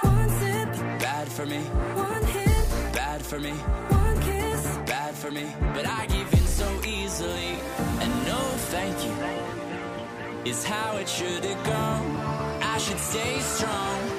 One sip, Bad for me, one hit, bad for me, one kiss. bad for me. But I give in so easily. And no thank you is how it should have gone. I should stay strong.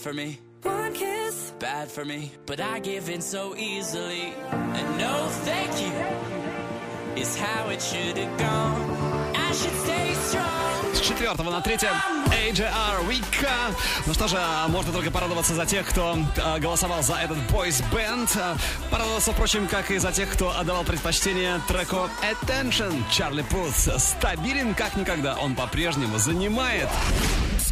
For me. one kiss. bad for me, but I give in so easily. And no thank you is how it should have gone. I should stay strong. С четвертого на третье AJR Вика. Ну что же, можно только порадоваться за тех, кто э, голосовал за этот бойс бенд. Порадоваться, впрочем, как и за тех, кто отдавал предпочтение треку Attention. Чарли Путс стабилен как никогда. Он по-прежнему занимает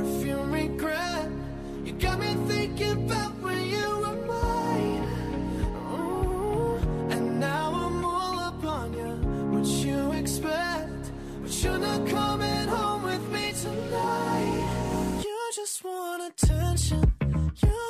perfume regret. You got me thinking about when you were mine. Ooh, and now I'm all up on you. What you expect? But you're not coming home with me tonight. You just want attention. You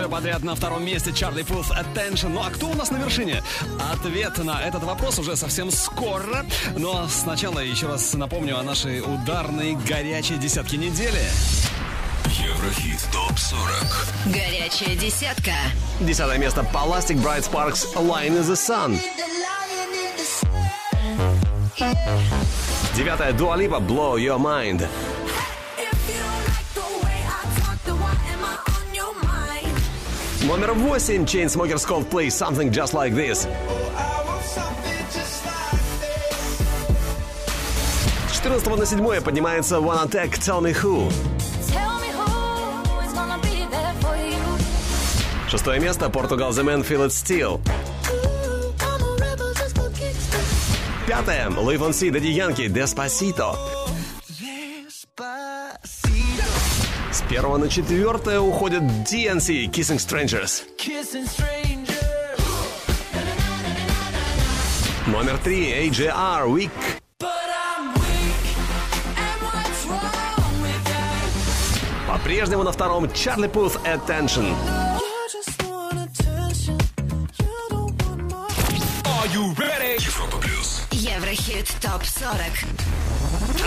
неделю подряд на втором месте Чарли Пулс Attention. Ну а кто у нас на вершине? Ответ на этот вопрос уже совсем скоро. Но сначала еще раз напомню о нашей ударной горячей десятке недели. Еврохит ТОП-40 Горячая десятка. Десятое место Plastic Bright Sparks Line in the Sun. Девятое Lipa Blow Your Mind. Номер восемь Chainsmokers Coldplay Something Just Like This. С 14 на 7 поднимается One Attack Tell Me Who. Tell me who is gonna be there for you. Шестое место Portugal The Man Feel It Still. I'm a rebel just for kicks. Пятое Live on Sea Daddy Yankee Despacito. С первого на четвертое уходит DNC Kissing Strangers. Kissing strangers. Номер три AJR Week. По-прежнему на втором Чарли Пулс Attention. Еврохит ТОП-40.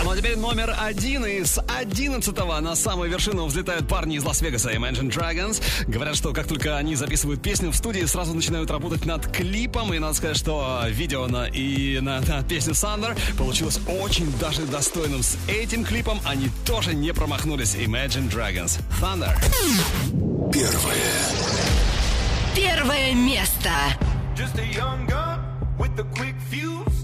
Ну а теперь номер один. И с одиннадцатого на самую вершину взлетают парни из Лас-Вегаса Imagine Dragons. Говорят, что как только они записывают песню в студии, сразу начинают работать над клипом. И надо сказать, что видео на, и на, на песню Thunder получилось очень даже достойным. С этим клипом они тоже не промахнулись. Imagine Dragons. Thunder. Первое Первое место. Just a young gun with a quick fuse.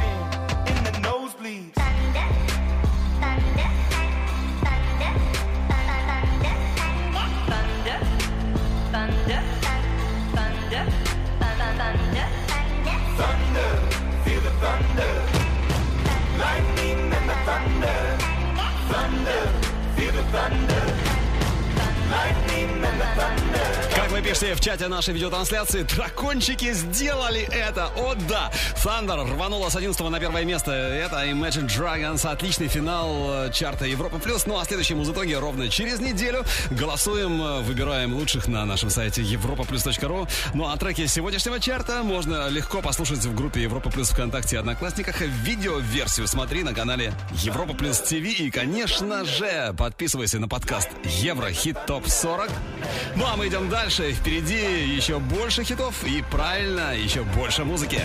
thunder. Вы пишете в чате нашей видеотрансляции, дракончики сделали это. О да! Thunder рванула с 11 на первое место. Это Imagine Dragons. Отличный финал э, чарта Европа Плюс. Ну а следующий музытоги ровно через неделю. Голосуем, э, выбираем лучших на нашем сайте europaplus.ru. Ну а треки сегодняшнего чарта можно легко послушать в группе Европа Плюс ВКонтакте и Одноклассниках. Видеоверсию смотри на канале Европа Плюс ТВ. И, конечно же, подписывайся на подкаст Еврохит Топ 40. Ну а мы идем дальше. Впереди еще больше хитов и, правильно, еще больше музыки.